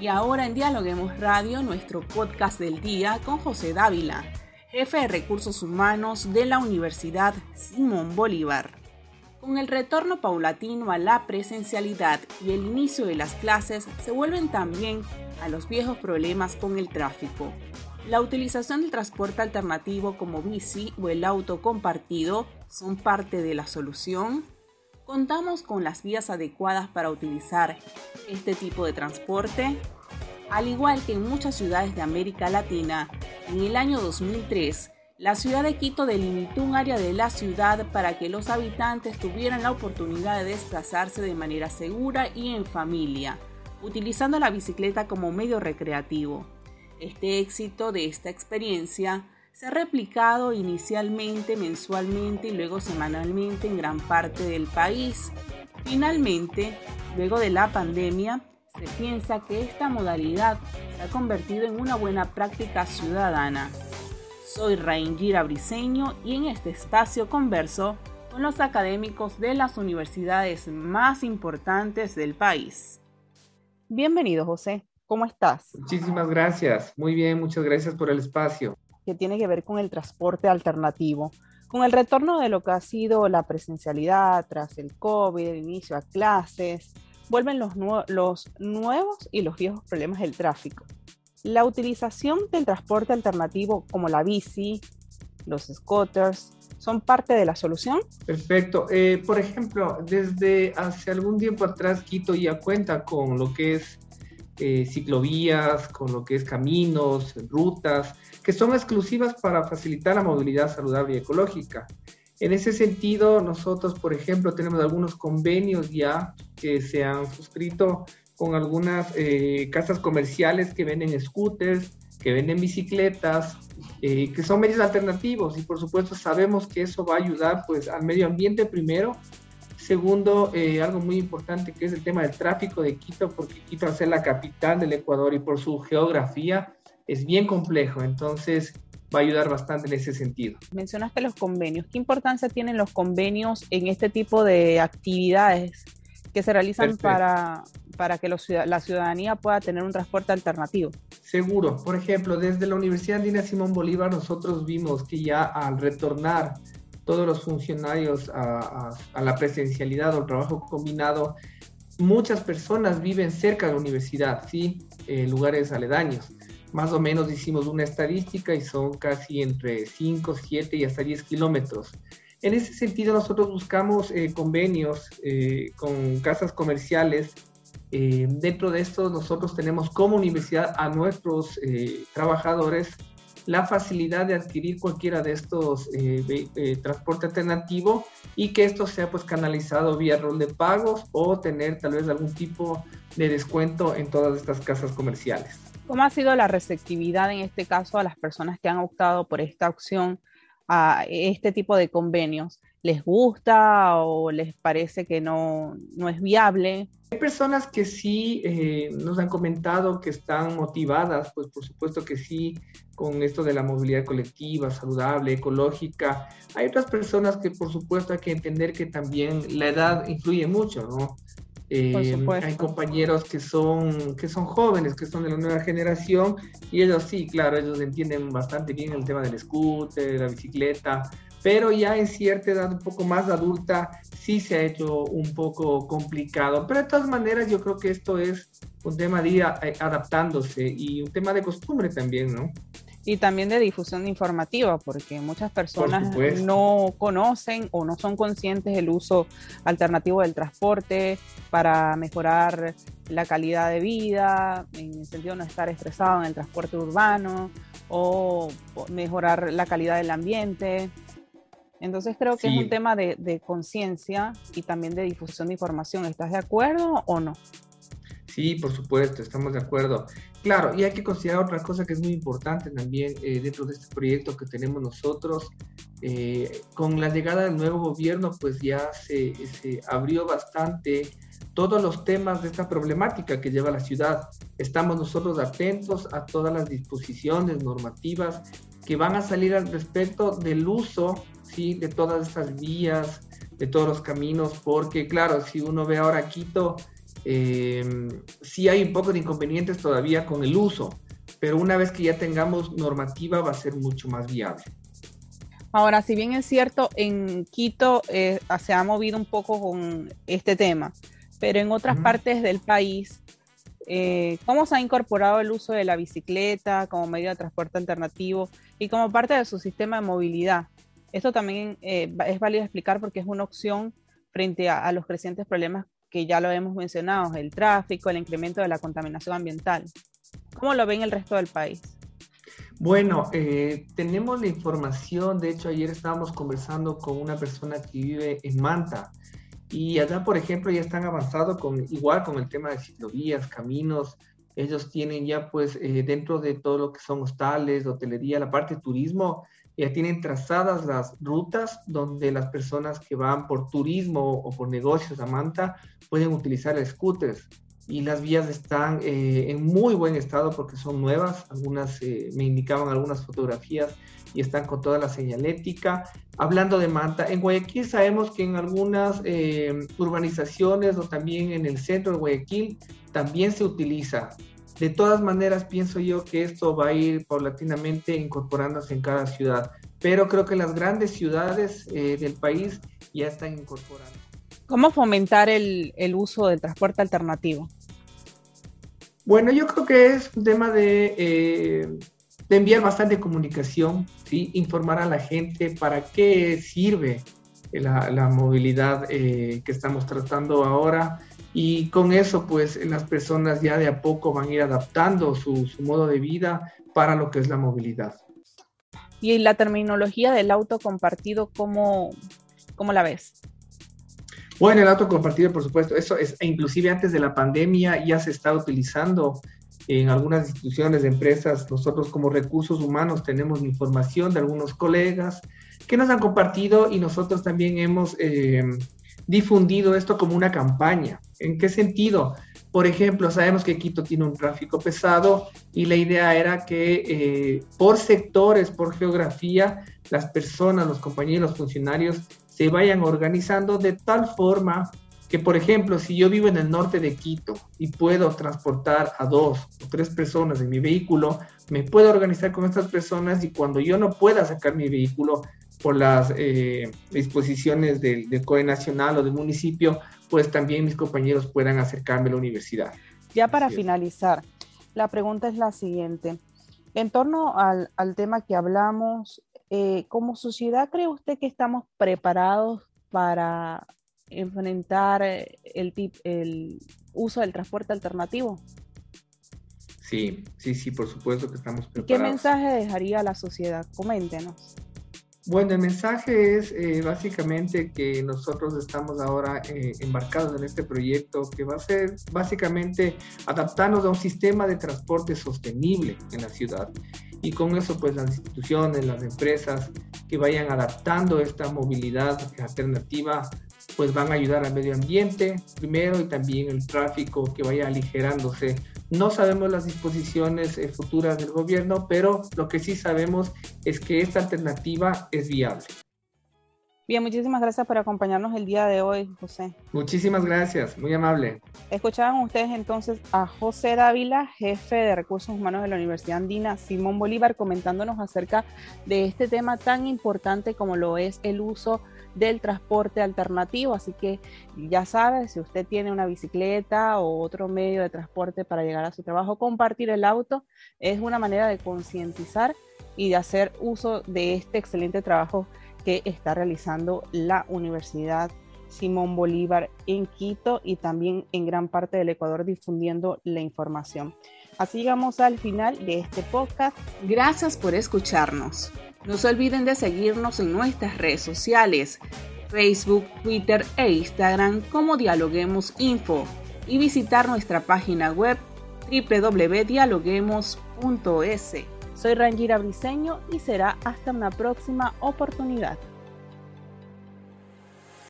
Y ahora en Dialoguemos Radio, nuestro podcast del día con José Dávila, jefe de recursos humanos de la Universidad Simón Bolívar. Con el retorno paulatino a la presencialidad y el inicio de las clases se vuelven también a los viejos problemas con el tráfico. La utilización del transporte alternativo como bici o el auto compartido son parte de la solución. ¿Contamos con las vías adecuadas para utilizar este tipo de transporte? Al igual que en muchas ciudades de América Latina, en el año 2003, la ciudad de Quito delimitó un área de la ciudad para que los habitantes tuvieran la oportunidad de desplazarse de manera segura y en familia, utilizando la bicicleta como medio recreativo. Este éxito de esta experiencia se ha replicado inicialmente mensualmente y luego semanalmente en gran parte del país. Finalmente, luego de la pandemia, se piensa que esta modalidad se ha convertido en una buena práctica ciudadana. Soy Raingira Briseño y en este espacio converso con los académicos de las universidades más importantes del país. Bienvenido, José. ¿Cómo estás? Muchísimas gracias. Muy bien, muchas gracias por el espacio. Que tiene que ver con el transporte alternativo. Con el retorno de lo que ha sido la presencialidad tras el COVID, el inicio a clases, vuelven los, los nuevos y los viejos problemas del tráfico. La utilización del transporte alternativo como la bici, los scooters, son parte de la solución? Perfecto. Eh, por ejemplo, desde hace algún tiempo atrás Quito ya cuenta con lo que es eh, ciclovías, con lo que es caminos, rutas, que son exclusivas para facilitar la movilidad saludable y ecológica. En ese sentido, nosotros, por ejemplo, tenemos algunos convenios ya que se han suscrito con algunas eh, casas comerciales que venden scooters, que venden bicicletas, eh, que son medios alternativos y por supuesto sabemos que eso va a ayudar pues al medio ambiente primero. Segundo, eh, algo muy importante que es el tema del tráfico de Quito, porque Quito al ser la capital del Ecuador y por su geografía es bien complejo, entonces va a ayudar bastante en ese sentido. Mencionaste los convenios. ¿Qué importancia tienen los convenios en este tipo de actividades que se realizan para, para que la ciudadanía pueda tener un transporte alternativo. Seguro. Por ejemplo, desde la Universidad Andina Simón Bolívar nosotros vimos que ya al retornar todos los funcionarios a, la presencialidad o al trabajo combinado, muchas personas viven cerca de la universidad, ¿sí? En lugares aledaños. Más o menos hicimos una estadística y son casi entre 5, 7 y hasta 10 kilómetros. En ese sentido, nosotros buscamos eh, convenios eh, con casas comerciales. Eh, dentro de esto, nosotros tenemos como universidad a nuestros trabajadores la facilidad de adquirir cualquiera de estos transporte alternativo y que esto sea pues canalizado vía rol de pagos o tener tal vez algún tipo de descuento en todas estas casas comerciales. ¿Cómo ha sido la receptividad en este caso a las personas que han optado por esta opción a este tipo de convenios? ¿Les gusta o les parece que no, no es viable? Hay personas que sí eh, nos han comentado que están motivadas, pues por supuesto que sí, con esto de la movilidad colectiva, saludable, ecológica. Hay otras personas que por supuesto hay que entender que también la edad influye mucho, ¿no? Eh, hay compañeros que son, que son jóvenes, que son de la nueva generación, y ellos sí, claro, ellos entienden bastante bien el tema del scooter, la bicicleta, pero ya en cierta edad un poco más adulta sí se ha hecho un poco complicado. Pero de todas maneras yo creo que esto es un tema de ir eh, adaptándose y un tema de costumbre también, ¿no? Y también de difusión informativa, porque muchas personas no conocen o no son conscientes del uso alternativo del transporte para mejorar la calidad de vida, en el sentido de no estar estresado en el transporte urbano o mejorar la calidad del ambiente. Entonces creo que es un tema de, de conciencia y también de difusión de información. ¿Estás de acuerdo o no? Sí, por supuesto, estamos de acuerdo. Claro, y hay que considerar otra cosa que es muy importante también eh, dentro de este proyecto que tenemos nosotros. Eh, con la llegada del nuevo gobierno, pues ya se, se, abrió bastante todos los temas de esta problemática que lleva la ciudad. Estamos nosotros atentos a todas las disposiciones normativas que van a salir al respecto del uso ¿sí? de todas estas vías, de todos los caminos, porque claro, si uno ve ahora Quito, eh, sí hay un poco de inconvenientes todavía con el uso, pero una vez que ya tengamos normativa va a ser mucho más viable. Ahora, si bien es cierto, en Quito eh, se ha movido un poco con este tema, pero en otras partes del país, eh, ¿cómo se ha incorporado el uso de la bicicleta como medio de transporte alternativo y como parte de su sistema de movilidad? Esto también eh, es válido explicar porque es una opción frente a, los crecientes problemas que ya lo hemos mencionado, el tráfico, el incremento de la contaminación ambiental. ¿Cómo lo ven el resto del país? Bueno, eh, tenemos la información, de hecho ayer estábamos conversando con una persona que vive en Manta y allá, por ejemplo, ya están avanzando con, igual con el tema de ciclovías, caminos, ellos tienen ya pues eh, dentro de todo lo que son hostales, hotelería, la parte de turismo, ya tienen trazadas las rutas donde las personas que van por turismo o por negocios a Manta pueden utilizar scooters y las vías están eh, en muy buen estado porque son nuevas, algunas eh, me indicaban algunas fotografías y están con toda la señalética. Hablando de Manta, en Guayaquil sabemos que en algunas eh, urbanizaciones o también en el centro de Guayaquil también se utiliza. De todas maneras, pienso yo que esto va a ir paulatinamente incorporándose en cada ciudad, pero creo que las grandes ciudades del país ya están incorporando. ¿Cómo fomentar el, el uso del transporte alternativo? Bueno, yo creo que es un tema de, eh, de enviar bastante comunicación, ¿sí? informar a la gente para qué sirve la, la movilidad eh, que estamos tratando ahora y con eso pues las personas ya de a poco van a ir adaptando su, su modo de vida para lo que es la movilidad. Y la terminología del auto compartido, ¿cómo, cómo la ves? Bueno, el auto compartido, por supuesto, eso es, e inclusive antes de la pandemia ya se está utilizando en algunas instituciones, de empresas. Nosotros como recursos humanos tenemos información de algunos colegas que nos han compartido y nosotros también hemos eh, difundido esto como una campaña. ¿En qué sentido? Por ejemplo, sabemos que Quito tiene un tráfico pesado y la idea era que eh, por sectores, por geografía, las personas, los compañeros, los funcionarios se vayan organizando de tal forma que, por ejemplo, si yo vivo en el norte de Quito y puedo transportar a dos o tres personas en mi vehículo, me puedo organizar con estas personas y cuando yo no pueda sacar mi vehículo por las eh, disposiciones del, del COE nacional o del municipio, pues también mis compañeros puedan acercarme a la universidad. Ya para finalizar, la pregunta es la siguiente. En torno al, al tema que hablamos eh, como sociedad, ¿cree usted que estamos preparados para enfrentar eh, el, el uso del transporte alternativo? Sí, sí, sí, por supuesto que estamos preparados. ¿Qué mensaje dejaría a la sociedad? Coméntenos. Bueno, el mensaje es eh, básicamente que nosotros estamos ahora embarcados en este proyecto que va a ser básicamente adaptarnos a un sistema de transporte sostenible en la ciudad y con eso pues las instituciones, las empresas que vayan adaptando esta movilidad alternativa pues van a ayudar al medio ambiente primero y también el tráfico que vaya aligerándose. No sabemos las disposiciones eh, futuras del gobierno, pero lo que sí sabemos es que esta alternativa es viable. Bien, muchísimas gracias por acompañarnos el día de hoy, José. Muchísimas gracias, muy amable. Escuchaban ustedes entonces a José Dávila, jefe de recursos humanos de la Universidad Andina Simón Bolívar, comentándonos acerca de este tema tan importante como lo es el uso del transporte alternativo. Así que ya sabe, si usted tiene una bicicleta o otro medio de transporte para llegar a su trabajo, compartir el auto es una manera de concientizar y de hacer uso de este excelente trabajo que está realizando la Universidad Simón Bolívar en Quito y también en gran parte del Ecuador difundiendo la información. Así llegamos al final de este podcast. Gracias por escucharnos. No se olviden de seguirnos en nuestras redes sociales, Facebook, Twitter e Instagram como Dialoguemos Info y visitar nuestra página web www.dialoguemos.es. Soy Rangira Briseño y será hasta una próxima oportunidad.